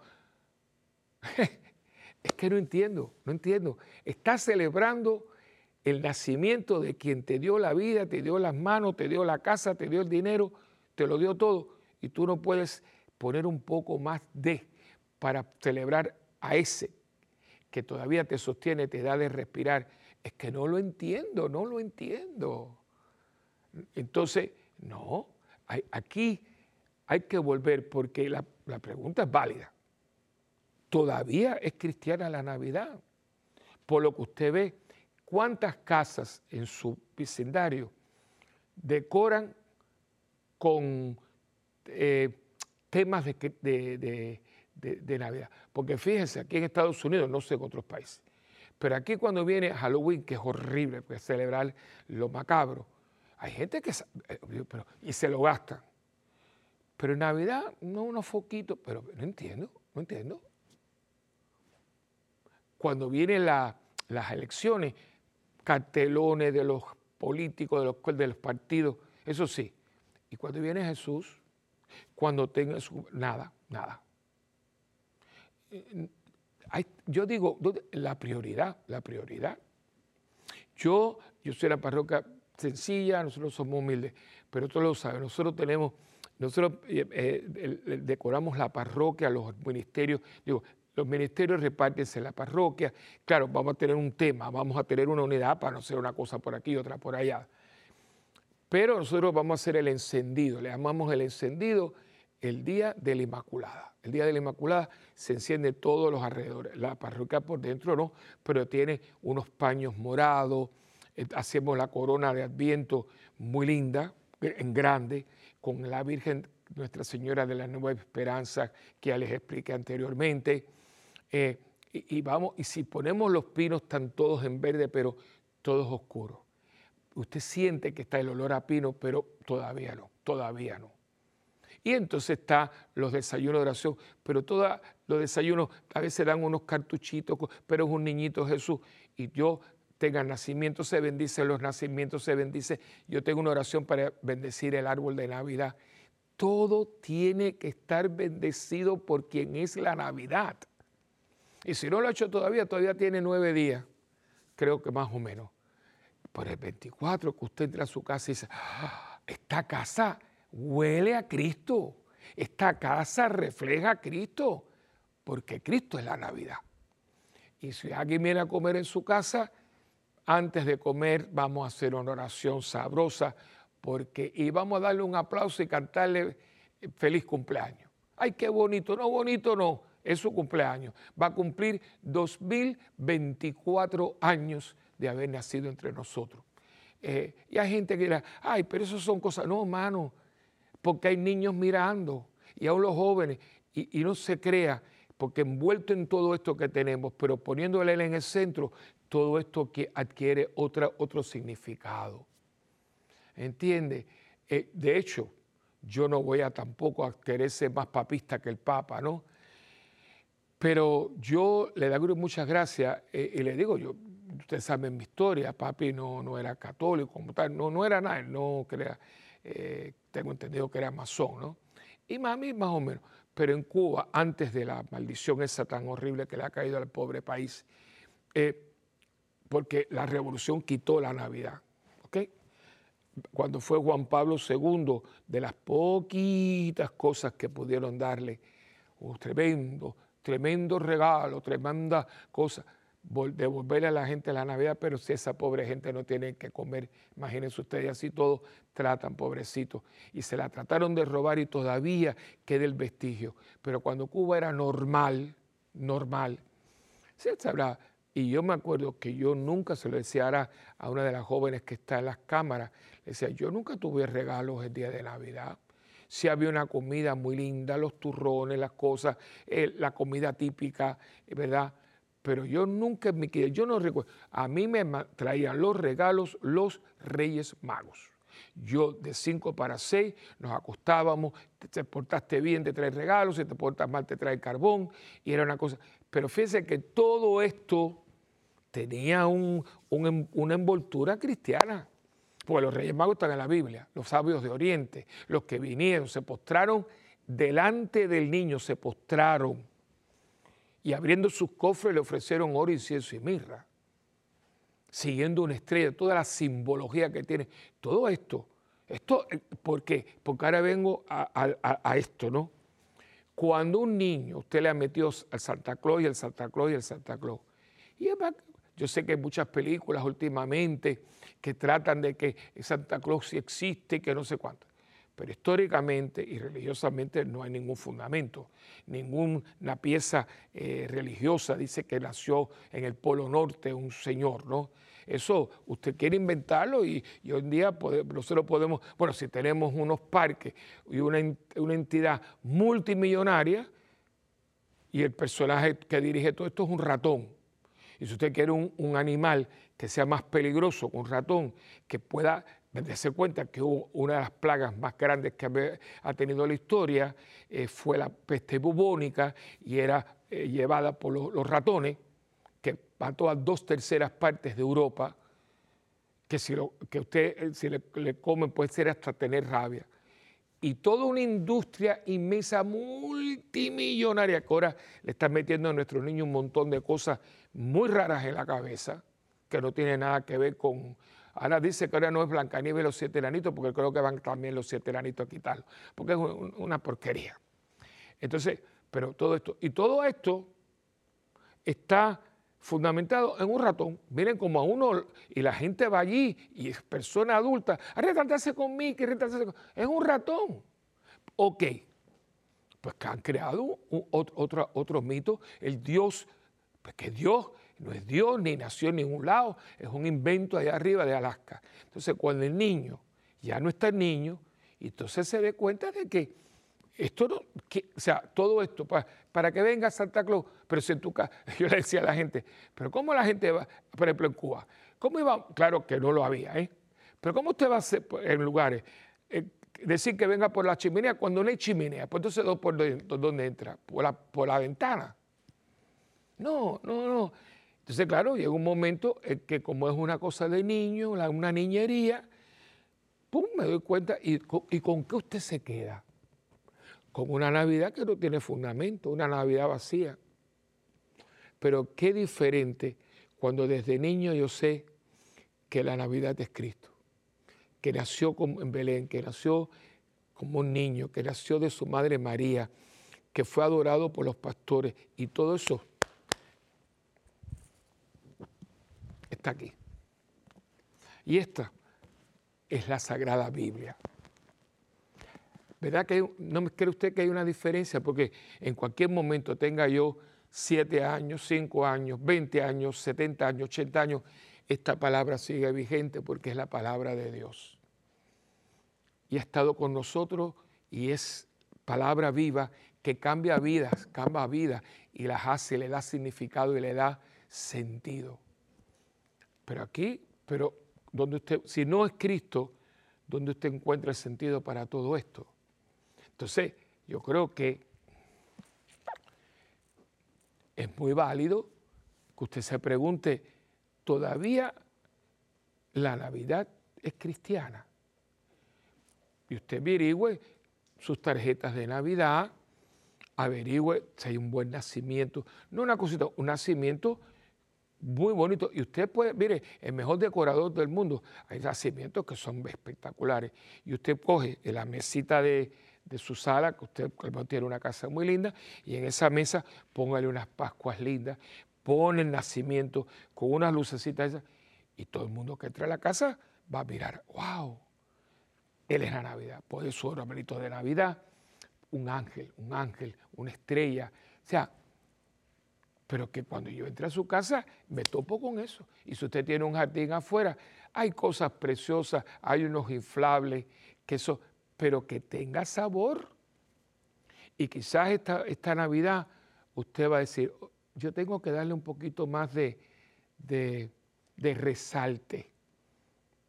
es que no entiendo, no entiendo. Está celebrando el nacimiento de quien te dio la vida, te dio las manos, te dio la casa, te dio el dinero te lo dio todo y tú no puedes poner un poco más de para celebrar a ese que todavía te sostiene, te da de respirar. Es que no lo entiendo, no lo entiendo. Entonces, no, aquí hay que volver porque la, pregunta es válida. Todavía es cristiana la Navidad. Por lo que usted ve, ¿cuántas casas en su vecindario decoran con eh, temas de, de, Navidad. Porque fíjense, aquí en Estados Unidos, no sé en otros países, pero aquí cuando viene Halloween, que es horrible, pues celebrar lo macabro, hay gente que, eh, pero, y se lo gastan. Pero en Navidad, no unos foquitos, pero no entiendo, no entiendo. Cuando vienen las elecciones, cartelones de los políticos, de los, de los partidos, eso sí. Y cuando viene Jesús, cuando tenga su... Nada, nada. yo digo, la prioridad, la prioridad. Yo, yo soy la parroquia sencilla, nosotros somos humildes, pero todos lo saben, nosotros tenemos, nosotros eh, eh, decoramos la parroquia, los ministerios, digo, los ministerios repártense en la parroquia, claro, vamos a tener un tema, vamos a tener una unidad para no hacer una cosa por aquí otra por allá. Pero nosotros vamos a hacer el encendido, le llamamos el encendido el día de la Inmaculada. El día de la Inmaculada se enciende todos los alrededores. La parroquia por dentro no, pero tiene unos paños morados, eh, hacemos la corona de Adviento muy linda, en grande, con la Virgen Nuestra Señora de la Nueva Esperanza que ya les expliqué anteriormente. Eh, y, vamos, y si ponemos los pinos, están todos en verde, pero todos oscuros. Usted siente que está el olor a pino, pero todavía no, todavía no. Y entonces está los desayunos de oración, pero todos los desayunos a veces dan unos cartuchitos, pero es un niñito Jesús. Y yo tenga nacimiento, se bendice, los nacimientos se bendice. Yo tengo una oración para bendecir el árbol de Navidad. Todo tiene que estar bendecido por quien es la Navidad. Y si no lo ha hecho todavía, todavía tiene nueve días, creo que más o menos. Por el 24 que usted entra a su casa y dice, ah, esta casa huele a Cristo, esta casa refleja a Cristo, porque Cristo es la Navidad. Y si alguien viene a comer en su casa, antes de comer vamos a hacer una oración sabrosa, porque y vamos a darle un aplauso y cantarle feliz cumpleaños. Ay, qué bonito, no bonito no, es su cumpleaños. Va a cumplir 2024 años de haber nacido entre nosotros. Eh, y hay gente que dirá, ay, pero eso son cosas. No, hermano, porque hay niños mirando y aún los jóvenes. Y, no se crea, porque envuelto en todo esto que tenemos, pero poniéndole en el centro, todo esto que adquiere otra, otro significado. ¿Entiende? Eh, de hecho, yo no voy a tampoco querer ser más papista que el Papa, ¿no? Pero yo le doy muchas gracias eh, y le digo, yo, ustedes saben mi historia, papi no, no era católico como tal, no, no era nada, no crea, eh, tengo entendido que era masón, ¿no? Y mami más o menos, pero en Cuba, antes de la maldición esa tan horrible que le ha caído al pobre país, eh, porque la revolución quitó la Navidad, ¿ok? Cuando fue Juan Pablo II, de las poquitas cosas que pudieron darle, un tremendo tremendo regalo, tremenda cosa, devolverle a la gente la Navidad, pero si esa pobre gente no tiene que comer, imagínense ustedes, así todos tratan, pobrecitos, y se la trataron de robar y todavía queda el vestigio. Pero cuando Cuba era normal, normal, se sabrá, y yo me acuerdo que yo nunca se lo decía a una de las jóvenes que está en las cámaras, le decía, yo nunca tuve regalos el día de Navidad si había una comida muy linda, los turrones, las cosas, eh, la comida típica, ¿verdad? Pero yo nunca me quedé, yo no recuerdo, a mí me traían los regalos los Reyes Magos. Yo de cinco para seis nos acostábamos, te, portaste bien, te trae regalos, si te portas mal, te trae carbón, y era una cosa. Pero fíjense que todo esto tenía una envoltura cristiana. Porque los reyes magos están en la Biblia, los sabios de Oriente, los que vinieron, se postraron delante del niño, se postraron y abriendo sus cofres le ofrecieron oro, incienso y mirra, siguiendo una estrella, toda la simbología que tiene, todo esto. Esto, ¿por qué? Porque ahora vengo a, esto, ¿no? Cuando un niño, usted le ha metido al Santa Claus y al Santa Claus y al Santa Claus, y yo sé que hay muchas películas últimamente que tratan de que Santa Claus sí existe, que no sé cuánto. Pero históricamente y religiosamente no hay ningún fundamento. Ninguna pieza eh, religiosa dice que nació en el Polo Norte un señor, ¿no? Eso usted quiere inventarlo y, hoy en día nosotros podemos, bueno, si tenemos unos parques y una, entidad multimillonaria y el personaje que dirige todo esto es un ratón. Y si usted quiere un, animal que sea más peligroso, un ratón, que pueda darse cuenta que hubo una de las plagas más grandes que ha tenido la historia, eh, fue la peste bubónica y era eh, llevada por los ratones, mató a dos terceras partes de Europa, que si lo, que usted eh, si le, come puede ser hasta tener rabia. Y toda una industria inmensa, multimillonaria, que ahora le está metiendo a nuestros niños un montón de cosas muy raras en la cabeza, que no tiene nada que ver con... Ahora dice que ahora no es Blancanieves los siete enanitos, porque creo que van también los siete enanitos a quitarlo, porque es una porquería. Entonces, pero todo esto, y todo esto está fundamentado en un ratón. Miren como a uno, y la gente va allí, y es persona adulta, a retratarse conmigo. Es un ratón. Ok, pues que han creado otro, otro mito, el Dios, pues que Dios no es Dios ni nació en ningún lado, es un invento allá arriba de Alaska. Entonces cuando el niño ya no está el niño, entonces se dé cuenta de que esto no, o sea, todo esto para, para que venga Santa Claus, pero si en tu casa, yo le decía a la gente, pero ¿cómo la gente va, por ejemplo en Cuba? ¿Cómo iba? Claro que no lo había, ¿eh? Pero ¿cómo usted va a hacer en lugares? Eh, decir que venga por la chimenea cuando no hay chimenea, pues entonces ¿por dónde, entra? Por la, por la ventana. No, no, no. Entonces, claro, llega un momento en que como es una cosa de niño, una niñería, pum, me doy cuenta, ¿y y con qué usted se queda? con una Navidad que no tiene fundamento, una Navidad vacía. Pero qué diferente cuando desde niño yo sé que la Navidad es Cristo, que nació en Belén, que nació como un niño, que nació de su madre María, que fue adorado por los pastores y todo eso está aquí. Y esta es la Sagrada Biblia. ¿Verdad que no me cree usted que hay una diferencia? Porque en cualquier momento tenga yo siete años, cinco años, 20 años, 70 años, 80 años, esta palabra sigue vigente porque es la palabra de Dios. Y ha estado con nosotros y es palabra viva que cambia vidas, cambia vidas y las hace, le da significado y le da sentido. Pero aquí, pero donde usted, si no es Cristo, ¿dónde usted encuentra el sentido para todo esto? Entonces, yo creo que es muy válido que usted se pregunte, ¿todavía la Navidad es cristiana? Y usted averigüe sus tarjetas de Navidad, averigüe si hay un buen nacimiento, no una cosita, un nacimiento muy bonito. Y usted puede, mire, el mejor decorador del mundo, hay nacimientos que son espectaculares. Y usted coge la mesita de, de su sala, que usted tiene una casa muy linda, y en esa mesa póngale unas pascuas lindas, pone el nacimiento con unas lucecitas esas, y todo el mundo que entra a la casa va a mirar, wow, él es la Navidad, pone su arbolito de Navidad, un ángel, un ángel, una estrella, o sea, pero que cuando yo entre a su casa me topo con eso. Y si usted tiene un jardín afuera, hay cosas preciosas, hay unos inflables, que eso, pero que tenga sabor. Y quizás esta, esta Navidad usted va a decir, yo tengo que darle un poquito más de, de, resalte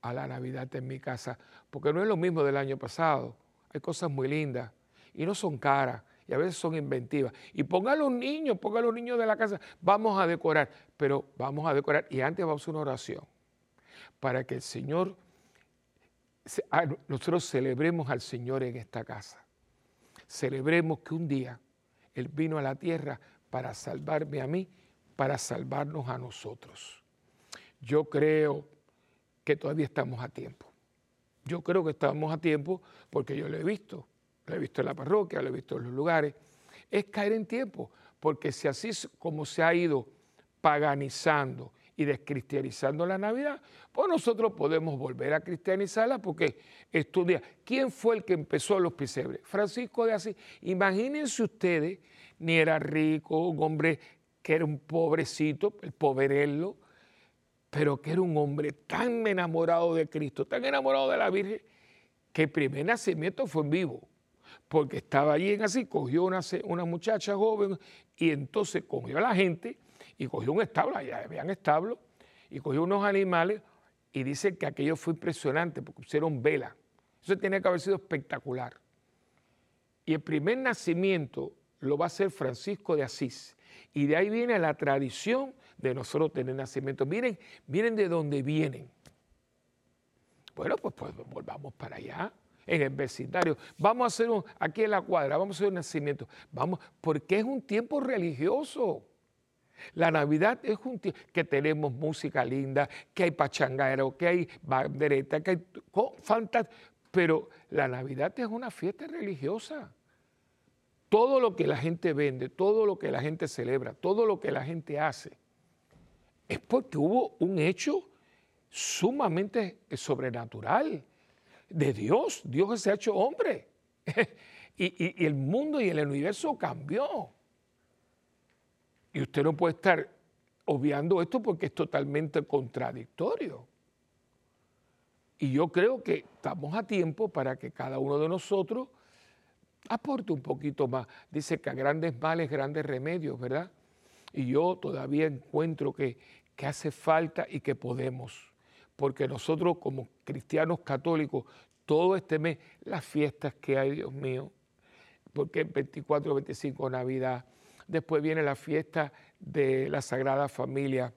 a la Navidad en mi casa, porque no es lo mismo del año pasado. Hay cosas muy lindas y no son caras y a veces son inventivas. Y los niños, ponga a los niños de la casa, vamos a decorar, pero vamos a decorar y antes vamos a una oración para que el Señor Ah, nosotros celebremos al Señor en esta casa. Celebremos que un día Él vino a la tierra para salvarme a mí, para salvarnos a nosotros. Yo creo que todavía estamos a tiempo. Yo creo que estamos a tiempo porque yo lo he visto. Lo he visto en la parroquia, lo he visto en los lugares. Es caer en tiempo, porque si así como se ha ido paganizando y descristianizando la Navidad, pues nosotros podemos volver a cristianizarla porque estudia. ¿Quién fue el que empezó los pisebres? Francisco de Asís. Imagínense ustedes, ni era rico, un hombre que era un pobrecito, el poverello, pero que era un hombre tan enamorado de Cristo, tan enamorado de la Virgen, que el primer nacimiento fue en vivo, porque estaba allí en así, cogió una, una muchacha joven y entonces cogió a la gente y cogió un establo, allá habían establo, y cogió unos animales y dice que aquello fue impresionante porque pusieron vela. Eso tiene que haber sido espectacular. Y el primer nacimiento lo va a hacer Francisco de Asís. Y de ahí viene la tradición de nosotros tener nacimiento. Miren, miren de dónde vienen. Bueno, pues, pues volvamos para allá, en el vecindario. Vamos a hacer un, aquí en la cuadra, vamos a hacer un nacimiento. Vamos, porque es un tiempo religioso. La Navidad es un tiempo que tenemos música linda, que hay pachangaro, que hay bandereta, que hay fantástico. Pero la Navidad es una fiesta religiosa. Todo lo que la gente vende, todo lo que la gente celebra, todo lo que la gente hace, es porque hubo un hecho sumamente sobrenatural de Dios. Dios se ha hecho hombre. y, el mundo y el universo cambió. Y usted no puede estar obviando esto porque es totalmente contradictorio. Y yo creo que estamos a tiempo para que cada uno de nosotros aporte un poquito más. Dice que a grandes males, grandes remedios, ¿verdad? Y yo todavía encuentro que, que hace falta y que podemos. Porque nosotros como cristianos católicos, todo este mes, las fiestas que hay, Dios mío, porque el 24, 25 Navidad, después viene la fiesta de la Sagrada Familia,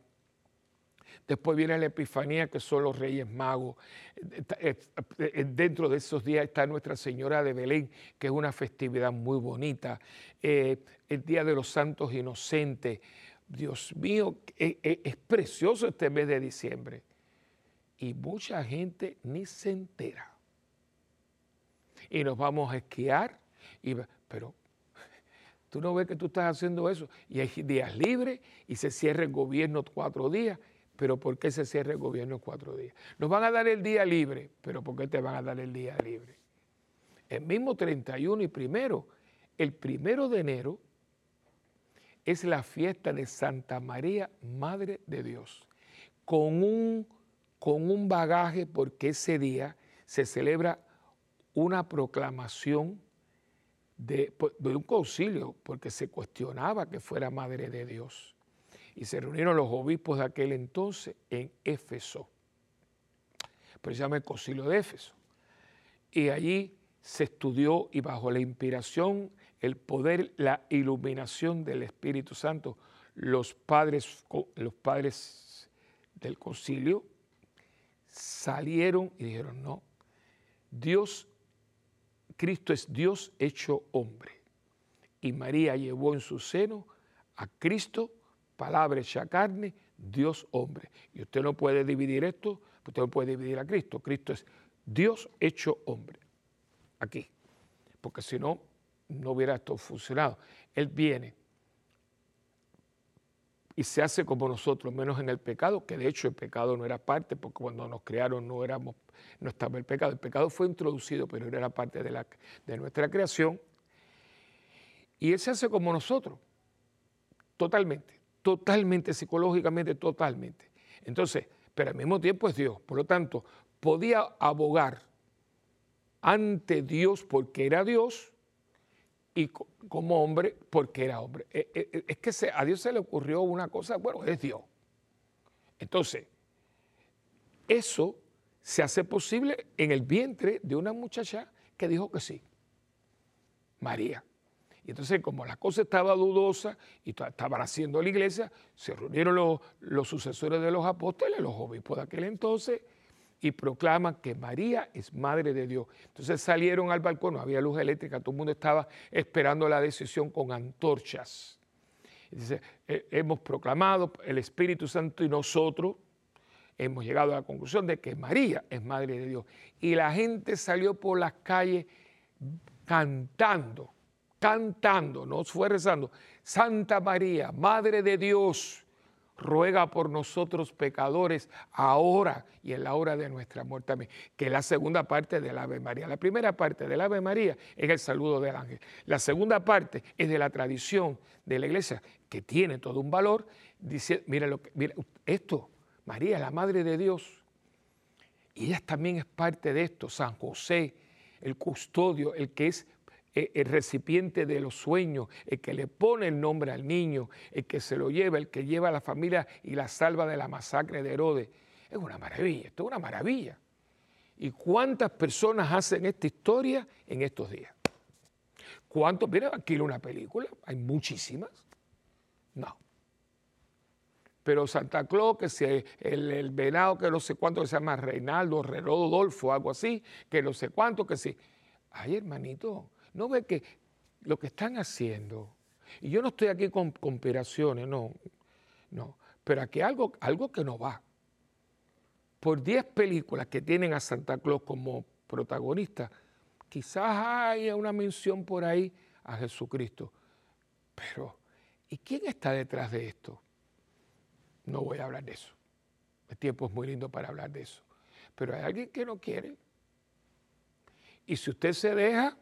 Después viene la Epifanía, que son los Reyes Magos. Dentro de esos días está Nuestra Señora de Belén, que es una festividad muy bonita. Eh, el Día de los Santos Inocentes. Dios mío, e, e, es, precioso este mes de diciembre. Y mucha gente ni se entera. Y nos vamos a esquiar, y, pero tú no ves que tú estás haciendo eso. Y hay días libres y se cierra el gobierno cuatro días pero ¿por qué se cierra el gobierno cuatro días? Nos van a dar el día libre, pero ¿por qué te van a dar el día libre? El mismo 31 y primero, el primero de enero es la fiesta de Santa María, Madre de Dios, con un, con un bagaje porque ese día se celebra una proclamación de, un concilio, porque se cuestionaba que fuera Madre de Dios y se reunieron los obispos de aquel entonces en Éfeso, pero se llama el Concilio de Éfeso. Y allí se estudió y bajo la inspiración, el poder, la iluminación del Espíritu Santo, los padres, los padres del concilio salieron y dijeron, no, Dios, Cristo es Dios hecho hombre. Y María llevó en su seno a Cristo palabra hecha carne, Dios hombre. Y usted no puede dividir esto, usted no puede dividir a Cristo. Cristo es Dios hecho hombre. Aquí. Porque si no, no hubiera esto funcionado. Él viene y se hace como nosotros, menos en el pecado, que de hecho el pecado no era parte, porque cuando nos crearon no, éramos, no estaba el pecado. El pecado fue introducido, pero no era parte de, la, de nuestra creación. Y Él se hace como nosotros, totalmente totalmente, psicológicamente, totalmente. Entonces, pero al mismo tiempo es Dios. Por lo tanto, podía abogar ante Dios porque era Dios y como hombre porque era hombre. E, e, e, es que a Dios se le ocurrió una cosa, bueno, es Dios. Entonces, eso se hace posible en el vientre de una muchacha que dijo que sí, María. Y entonces, como la cosa estaba dudosa y estaban haciendo la iglesia, se reunieron los, los sucesores de los apóstoles, los obispos de aquel entonces, y proclaman que María es madre de Dios. Entonces salieron al balcón, no había luz eléctrica, todo el mundo estaba esperando la decisión con antorchas. Dice, hemos proclamado el Espíritu Santo y nosotros hemos llegado a la conclusión de que María es madre de Dios. Y la gente salió por las calles cantando cantando, no fue rezando, Santa María, Madre de Dios, ruega por nosotros pecadores ahora y en la hora de nuestra muerte. También, que es la segunda parte del Ave María. La primera parte del Ave María es el saludo del ángel. La segunda parte es de la tradición de la iglesia, que tiene todo un valor. Dice, mira, lo que, mira esto, María, la Madre de Dios. Y ella también es parte de esto. San José, el custodio, el que es el recipiente de los sueños, el que le pone el nombre al niño, el que se lo lleva, el que lleva a la familia y la salva de la masacre de Herodes. Es una maravilla, esto es una maravilla. ¿Y cuántas personas hacen esta historia en estos días? ¿Cuántos? Mira, aquí una película, hay muchísimas. No. Pero Santa Claus, que se, el, venado que no sé cuánto, que se llama Reinaldo, Rodolfo, algo así, que no sé cuánto, que sí. Ay, hermanito, no ve que lo que están haciendo, y yo no estoy aquí con conspiraciones, no, no, pero aquí algo, algo que no va. Por 10 películas que tienen a Santa Claus como protagonista, quizás haya una mención por ahí a Jesucristo. Pero, ¿y quién está detrás de esto? No voy a hablar de eso. El tiempo es muy lindo para hablar de eso. Pero hay alguien que no quiere. Y si usted se deja,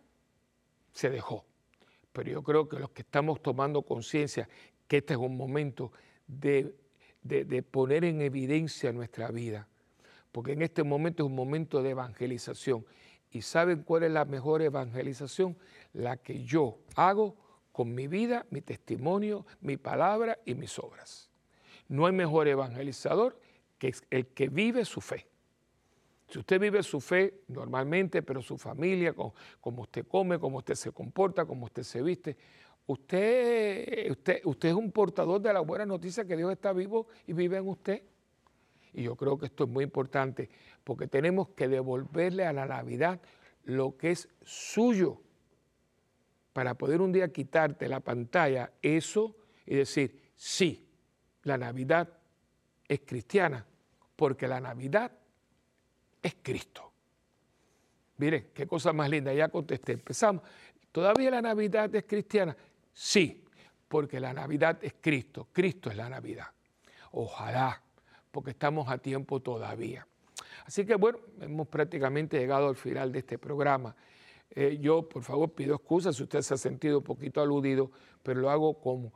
se dejó. Pero yo creo que los que estamos tomando conciencia que este es un momento de, poner en evidencia nuestra vida, porque en este momento es un momento de evangelización. ¿Y saben cuál es la mejor evangelización? La que yo hago con mi vida, mi testimonio, mi palabra y mis obras. No hay mejor evangelizador que el que vive su fe. Si usted vive su fe normalmente, pero su familia, como usted come, como usted se comporta, como usted se viste, usted, usted, usted es un portador de la buena noticia que Dios está vivo y vive en usted. Y yo creo que esto es muy importante porque tenemos que devolverle a la Navidad lo que es suyo para poder un día quitarte la pantalla eso y decir, sí, la Navidad es cristiana, porque la Navidad es Cristo. Miren, qué cosa más linda, ya contesté, empezamos. ¿Todavía la Navidad es cristiana? Sí, porque la Navidad es Cristo, Cristo es la Navidad. Ojalá, porque estamos a tiempo todavía. Así que bueno, hemos prácticamente llegado al final de este programa. Eh, yo, por favor, pido excusas si usted se ha sentido un poquito aludido, pero lo hago con,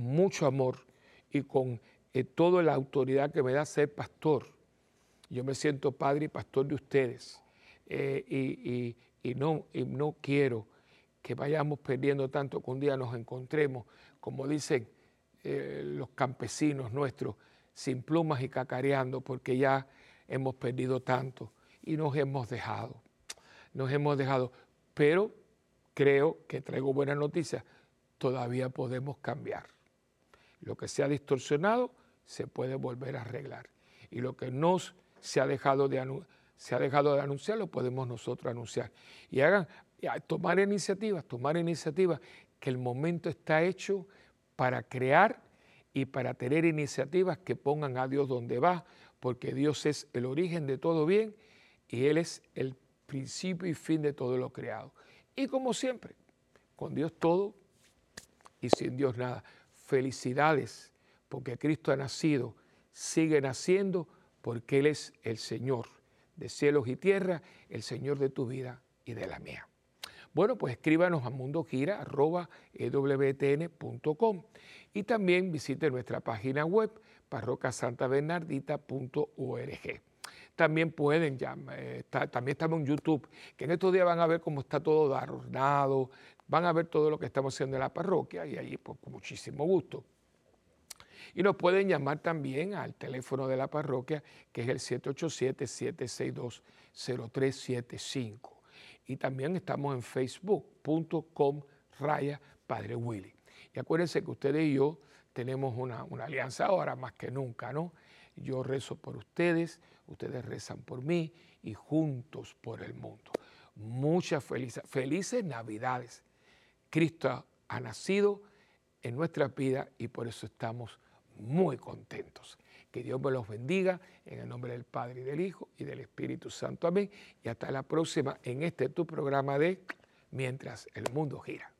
mucho amor y con eh, toda la autoridad que me da ser pastor yo me siento padre y pastor de ustedes eh, y, no, no quiero que vayamos perdiendo tanto que un día nos encontremos, como dicen eh, los campesinos nuestros, sin plumas y cacareando, porque ya hemos perdido tanto y nos hemos dejado. Nos hemos dejado. Pero creo que traigo buenas noticias. Todavía podemos cambiar. Lo que se ha distorsionado se puede volver a arreglar. Y lo que nos se ha dejado de, se ha dejado de anunciar, lo podemos nosotros anunciar. Y hagan, tomar iniciativas, tomar iniciativas, que el momento está hecho para crear y para tener iniciativas que pongan a Dios donde va, porque Dios es el origen de todo bien y Él es el principio y fin de todo lo creado. Y como siempre, con Dios todo y sin Dios nada. Felicidades, porque Cristo ha nacido, sigue naciendo porque Él es el Señor de cielos y tierra, el Señor de tu vida y de la mía. Bueno, pues escríbanos a mundogira.ewtn.com y también visite nuestra página web parrocasantabernardita.org. También pueden, ya, eh, también estamos en YouTube, que en estos días van a ver cómo está todo adornado, van a ver todo lo que estamos haciendo en la parroquia y allí pues, con muchísimo gusto. Y nos pueden llamar también al teléfono de la parroquia, que es el 787-762-0375. Y también estamos en facebook.com raya Padre. Y acuérdense que ustedes y yo tenemos una, una alianza ahora más que nunca, ¿no? Yo rezo por ustedes, ustedes rezan por mí y juntos por el mundo. Muchas felices, felices Navidades. Cristo ha nacido en nuestra vida y por eso estamos muy contentos. Que Dios me los bendiga en el nombre del Padre y del Hijo y del Espíritu Santo. Amén. Y hasta la próxima en este tu programa de Mientras el mundo gira.